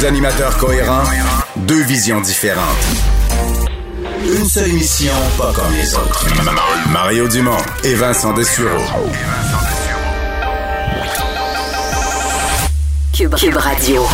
Deux animateurs cohérents, deux visions différentes. Une seule émission, pas comme les autres. Mario Dumont et Vincent Dessureau. Cube, Cube Radio.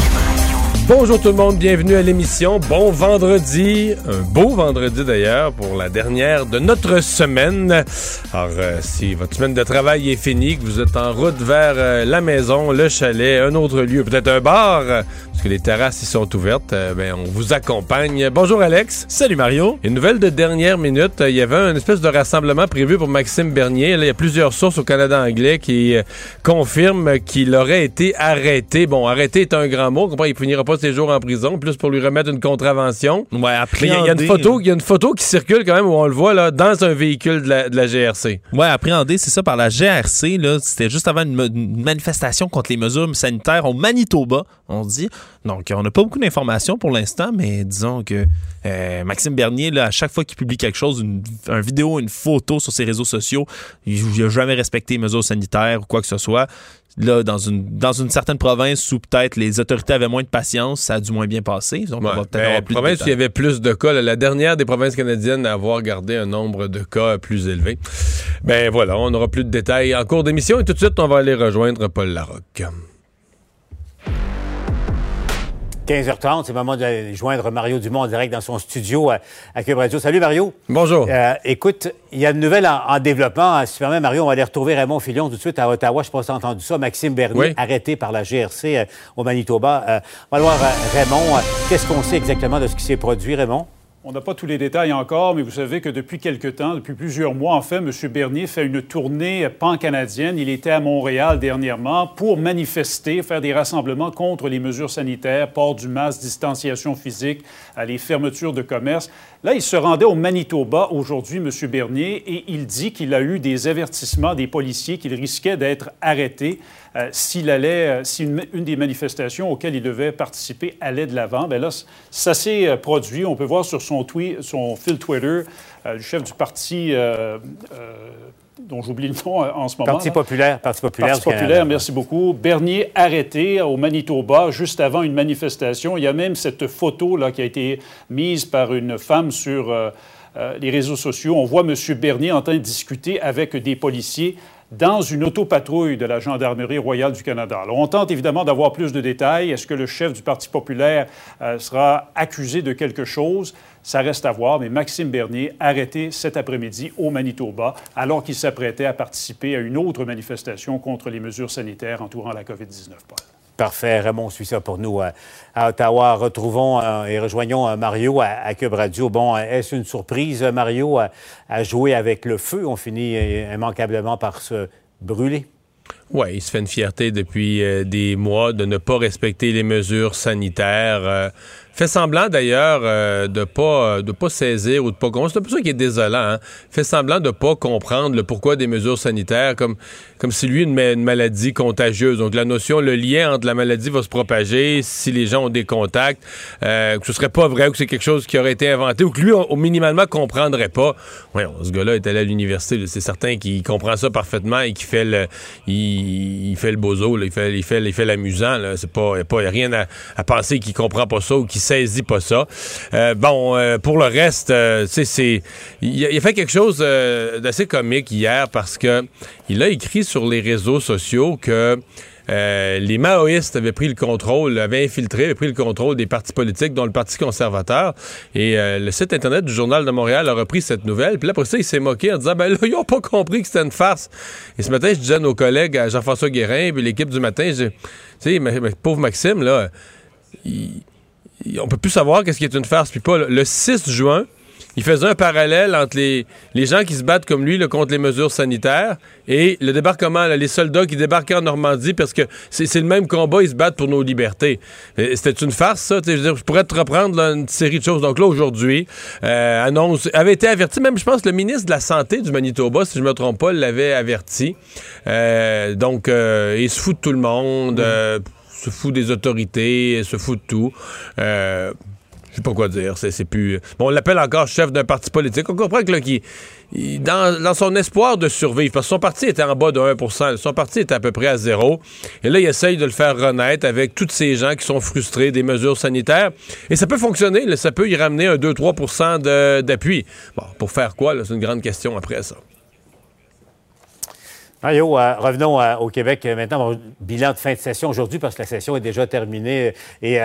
Bonjour tout le monde, bienvenue à l'émission. Bon vendredi, un beau vendredi d'ailleurs pour la dernière de notre semaine. Alors euh, si votre semaine de travail est finie, que vous êtes en route vers euh, la maison, le chalet, un autre lieu, peut-être un bar, euh, parce que les terrasses y sont ouvertes, ben on vous accompagne. Bonjour Alex. Salut Mario. Une nouvelle de dernière minute, il y avait un espèce de rassemblement prévu pour Maxime Bernier. Là, il y a plusieurs sources au Canada anglais qui confirment qu'il aurait été arrêté. Bon, arrêté est un grand mot, il finira pas ses jours en prison, plus pour lui remettre une contravention. Ouais, après. Il y, a une photo, il y a une photo qui circule quand même où on le voit là dans un véhicule de la, GRC. Ouais, appréhendé, c'est ça par la GRC là. C'était juste avant une, manifestation contre les mesures sanitaires au Manitoba, on dit. Donc, on n'a pas beaucoup d'informations pour l'instant, mais disons que euh, Maxime Bernier, là, à chaque fois qu'il publie quelque chose, une, vidéo, une photo sur ses réseaux sociaux, il n'a jamais respecté les mesures sanitaires ou quoi que ce soit là, dans une, dans une certaine province où peut-être les autorités avaient moins de patience, ça a du moins bien passé. Donc, on va peut-être avoir plus province où il y avait plus de cas, la dernière des provinces canadiennes à avoir gardé un nombre de cas plus élevé. Ben voilà, on n'aura plus de détails en cours d'émission et tout de suite, on va aller rejoindre Paul Larocque. 15h30, c'est le moment de joindre Mario Dumont en direct dans son studio à, Cube Radio. Salut Mario. Bonjour. Euh, écoute, il y a une nouvelle en, développement. Si tu Mario, on va aller retrouver Raymond Filion tout de suite à Ottawa. Je ne sais pas si tu as entendu ça. Maxime Bernier, arrêté par la GRC euh, au Manitoba. Euh, on va voir Raymond. Qu'est-ce qu'on sait exactement de ce qui s'est produit, Raymond? On n'a pas tous les détails encore, mais vous savez que depuis quelque temps, depuis plusieurs mois, en fait, M. Bernier fait une tournée pan-canadienne. Il était à Montréal dernièrement pour manifester, faire des rassemblements contre les mesures sanitaires, port du masque, distanciation physique, les fermetures de commerce. Là, il se rendait au Manitoba aujourd'hui, M. Bernier, et il dit qu'il a eu des avertissements des policiers qu'il risquait d'être arrêté. Euh, s'il allait, euh, si une, des manifestations auxquelles il devait participer allait de l'avant. Bien là, ça s'est euh, produit. On peut voir sur son, tweet, son fil Twitter du chef du parti dont j'oublie le nom en ce moment. Parti populaire. Parti populaire. Parti populaire, merci beaucoup. Bernier arrêté au Manitoba juste avant une manifestation. Il y a même cette photo là qui a été mise par une femme sur les réseaux sociaux. On voit M. Bernier en train de discuter avec des policiers dans une autopatrouille de la Gendarmerie royale du Canada. Alors, on tente évidemment d'avoir plus de détails. Est-ce que le chef du Parti populaire euh, sera accusé de quelque chose? Ça reste à voir, mais Maxime Bernier, arrêté cet après-midi au Manitoba, alors qu'il s'apprêtait à participer à une autre manifestation contre les mesures sanitaires entourant la COVID-19. Parfait. Raymond suit ça pour nous euh, à Ottawa. Retrouvons euh, et rejoignons euh, Mario à, Cube Radio. Bon, est-ce une surprise, Mario, à, jouer avec le feu? On finit immanquablement par se brûler. Oui, il se fait une fierté depuis des mois de ne pas respecter les mesures sanitaires fait semblant d'ailleurs euh, de pas de pas saisir ou de pas comprendre. C'est un peu ça qui est désolant. Hein? Fait semblant de pas comprendre le pourquoi des mesures sanitaires, comme comme si lui une, une maladie contagieuse. Donc la notion, le lien entre la maladie va se propager si les gens ont des contacts, euh, que ce serait pas vrai ou que c'est quelque chose qui aurait été inventé ou que lui au minimalement comprendrait pas. Oui, ce gars-là est allé à l'université, c'est certain qu'il comprend ça parfaitement et qu'il fait le il, fait le bozo, il fait il fait il fait l'amusant. C'est pas pas a rien à, penser qu'il comprend pas ça ou qu'il saisit pas ça. Euh, bon, euh, pour le reste, euh, c'est il, a fait quelque chose d'assez comique hier parce que il a écrit sur les réseaux sociaux que les maoïstes avaient pris le contrôle, avaient infiltré, avaient pris le contrôle des partis politiques, dont le Parti conservateur. Et le site Internet du Journal de Montréal a repris cette nouvelle. Puis là, après ça, il s'est moqué en disant, ben là, ils n'ont pas compris que c'était une farce. Et ce matin, je disais à nos collègues, à Jean-François Guérin, puis l'équipe du matin, tu sais, pauvre Maxime, là, il on peut plus savoir qu'est-ce qui est une farce puis pas. Le 6 juin, il faisait un parallèle entre les, les gens qui se battent comme lui contre les mesures sanitaires et le débarquement, les soldats qui débarquaient en Normandie parce que c'est le même combat, ils se battent pour nos libertés. C'était une farce, ça. Je, je, pourrais te reprendre une série de choses. Donc là, aujourd'hui, euh, annonce, avait été averti, même je pense le ministre de la Santé du Manitoba, si je me trompe pas, l'avait averti. Euh, donc, euh, il se fout de tout le monde. Mm se fout des autorités, se fout de tout. Euh, sais pas quoi dire. C'est plus. Bon, on l'appelle encore chef d'un parti politique. On comprend que là, qui, dans, dans, son espoir de survivre, parce que son parti était en bas de 1% son parti était à peu près à zéro. Et là, il essaye de le faire renaître avec tous ces gens qui sont frustrés des mesures sanitaires. Et ça peut fonctionner. ça peut y ramener un 2-3% d'appui. Bon, pour faire quoi? C'est une grande question après ça. Mario, euh, revenons euh, au Québec euh, maintenant. bilan de fin de session aujourd'hui parce que la session est déjà terminée. Et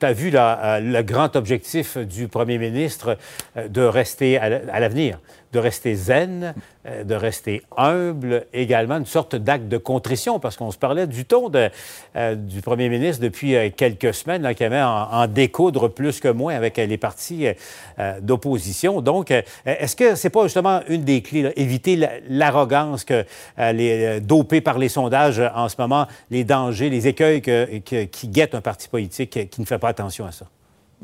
tu as vu le grand objectif du premier ministre de rester à l'avenir, de rester zen, euh, de rester humble, également une sorte d'acte de contrition, parce qu'on se parlait du ton de, euh, du premier ministre depuis euh, quelques semaines, là, qui avait en, en, découdre plus que moins avec les partis d'opposition. Donc, est-ce que c'est pas justement une des clés, éviter l'arrogance que les dopés par les sondages en ce moment, les dangers, les écueils qui guettent un parti politique qui ne fait pas attention à ça?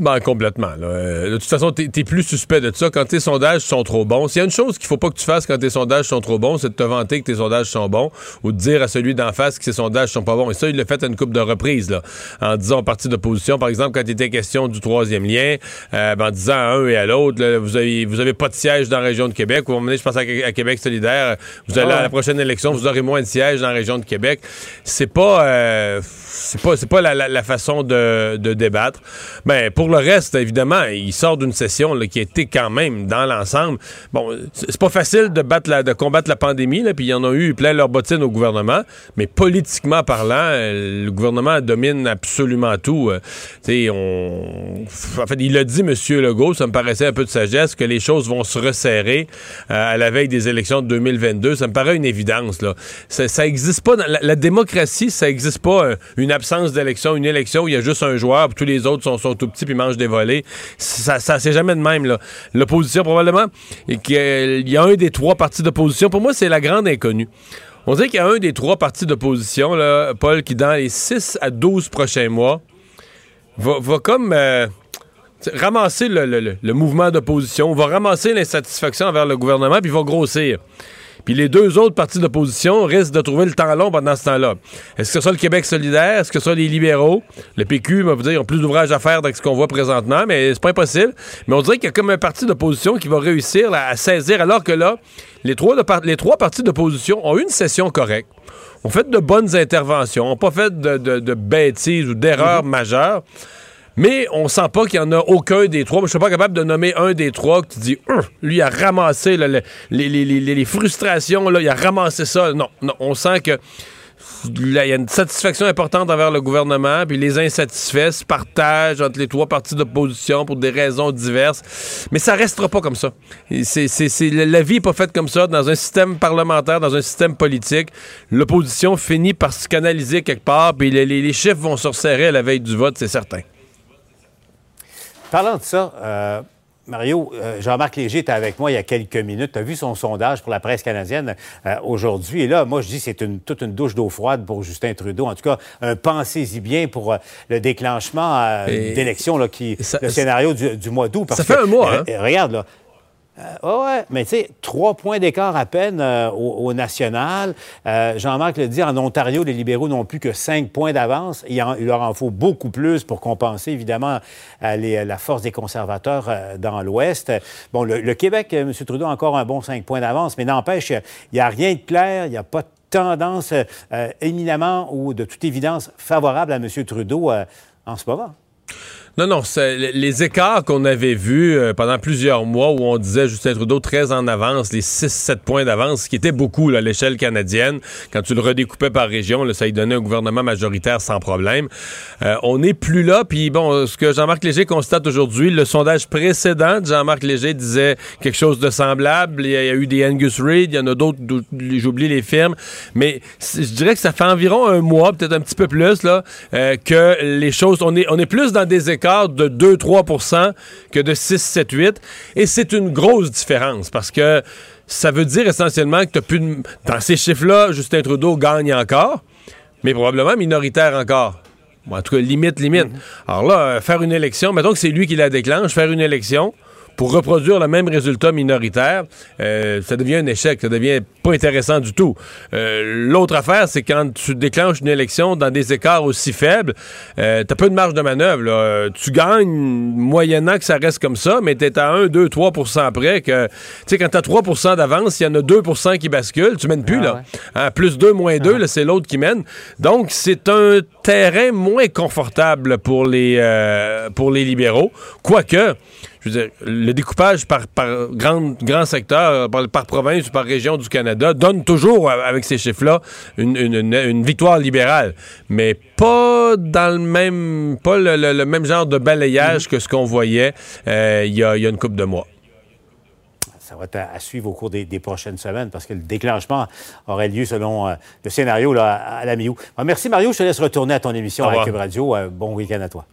Ben, complètement. Euh, de toute façon, t'es es plus suspect de ça quand tes sondages sont trop bons. S'il y a une chose qu'il faut pas que tu fasses quand tes sondages sont trop bons, c'est de te vanter que tes sondages sont bons ou de dire à celui d'en face que ses sondages sont pas bons. Et ça, il l'a fait à une coupe de reprises, là, en disant au parti d'opposition, par exemple, quand il était question du troisième lien, euh, ben, en disant à un et à l'autre, vous avez, vous avez pas de siège dans la région de Québec. Ou je pense à, Québec solidaire, vous allez à la prochaine élection, vous aurez moins de sièges dans la région de Québec. C'est pas, euh, c'est pas, c'est pas la, façon de, de débattre. Ben, pour le reste, évidemment, il sort d'une session qui a été quand même dans l'ensemble. Bon, c'est pas facile de combattre la pandémie, là, puis il y en a eu plein leur bottine au gouvernement, mais politiquement parlant, le gouvernement domine absolument tout. Euh, on... En fait, il a dit, M. Legault, ça me paraissait un peu de sagesse, que les choses vont se resserrer euh, à la veille des élections de 2022. Ça me paraît une évidence. Ça, ça existe pas. La, démocratie, ça existe pas euh, une absence d'élection, une élection où il y a juste un joueur, puis tous les autres sont, tout petits puis mangent des volets. Ça, ça c'est jamais de même. L'opposition, probablement, et qu'il y a un des trois partis d'opposition. Pour moi, c'est la grande inconnue. On dirait qu'il y a un des trois partis d'opposition, Paul, qui dans les 6 à 12 prochains mois va, comme euh, ramasser le, le mouvement d'opposition, va ramasser l'insatisfaction envers le gouvernement, puis va grossir. Puis les deux autres partis d'opposition risquent de trouver le temps long pendant ce temps-là. Est-ce que ce soit le Québec solidaire? Est-ce que ce soit les libéraux? Le PQ, va vous dire, ont plus d'ouvrages à faire avec ce qu'on voit présentement, mais c'est pas impossible. Mais on dirait qu'il y a comme un parti d'opposition qui va réussir à saisir, alors que là, les trois, les trois partis d'opposition ont eu une session correcte, ont fait de bonnes interventions, n'ont pas fait de, bêtises ou d'erreurs mm-hmm. majeures. Mais on sent pas qu'il y en a aucun des trois. je suis pas capable de nommer un des trois que tu dis, hum, lui, a ramassé les, frustrations, là, il a ramassé ça. Non, non, on sent que il y a une satisfaction importante envers le gouvernement, puis les insatisfaits se partagent entre les trois partis d'opposition pour des raisons diverses. Mais ça restera pas comme ça. La vie n'est pas faite comme ça. Dans un système parlementaire, dans un système politique, l'opposition finit par se canaliser quelque part, puis les, les chiffres vont se resserrer à la veille du vote, c'est certain. Parlant de ça, euh, Mario, euh, Jean-Marc Léger était avec moi il y a quelques minutes. Tu as vu son sondage pour la presse canadienne euh, aujourd'hui? Et là, moi, je dis c'est une, toute une douche d'eau froide pour Justin Trudeau. En tout cas, un pensez-y bien pour le déclenchement d'élection, qui, le scénario du, mois d'août. Ça fait un mois, hein? Regarde, là. Euh, mais tu sais, trois points d'écart à peine euh, au, national. Euh, Jean-Marc le dit, en Ontario, les libéraux n'ont plus que cinq points d'avance. Il, il, leur en faut beaucoup plus pour compenser, évidemment, la force des conservateurs dans l'Ouest. Bon, le, Québec, M. Trudeau a encore un bon cinq points d'avance, mais n'empêche, il n'y a rien de clair, il n'y a pas de tendance éminemment ou de toute évidence favorable à M. Trudeau en ce moment. Non, non, les écarts qu'on avait vus euh, pendant plusieurs mois où on disait Justin Trudeau très en avance, les 6-7 points d'avance, ce qui était beaucoup à l'échelle canadienne, quand tu le redécoupais par région, là, ça y donnait un gouvernement majoritaire sans problème. Euh, on n'est plus là, puis bon, ce que Jean-Marc Léger constate aujourd'hui, le sondage précédent de Jean-Marc Léger disait quelque chose de semblable. Il y a, eu des Angus Reid, il y en a d'autres, j'oublie les firmes, mais je dirais que ça fait environ un mois, peut-être un petit peu plus, là, euh, que les choses, on est, on est plus dans des écarts de 2-3% que de 6, 7, 8. Et c'est une grosse différence parce que ça veut dire essentiellement que tu plus Dans ces chiffres-là, Justin Trudeau gagne encore, mais probablement minoritaire encore. en tout cas, limite, limite. Mm-hmm. Alors là, euh, faire une élection, mettons que c'est lui qui la déclenche, faire une élection pour reproduire le même résultat minoritaire, euh, ça devient un échec, ça devient pas intéressant du tout. Euh, l'autre affaire, c'est quand tu déclenches une élection dans des écarts aussi faibles, euh, tu as peu de marge de manœuvre. Tu gagnes moyennant que ça reste comme ça, mais tu es à 1, 2, 3% près que, tu sais, quand tu as 3% d'avance, il y en a 2% qui basculent, tu mènes plus, ah là. Hein, plus 2, moins 2, ah. c'est l'autre qui mène. Donc, c'est un terrain moins confortable pour les, euh, pour les libéraux. Quoique, je veux dire, le découpage par, par grand, grand secteur, par, province ou par région du Canada, donne toujours, euh, avec ces chiffres-là, une, victoire libérale. Mais pas dans le même, pas le, même genre de balayage que ce qu'on voyait euh, il y, a, une couple de mois ça va être à, suivre au cours des, prochaines semaines parce que le déclenchement aurait lieu selon le scénario là, à la mi-août. merci Mario, je te laisse retourner à ton émission avec Radio. bon week-end à toi.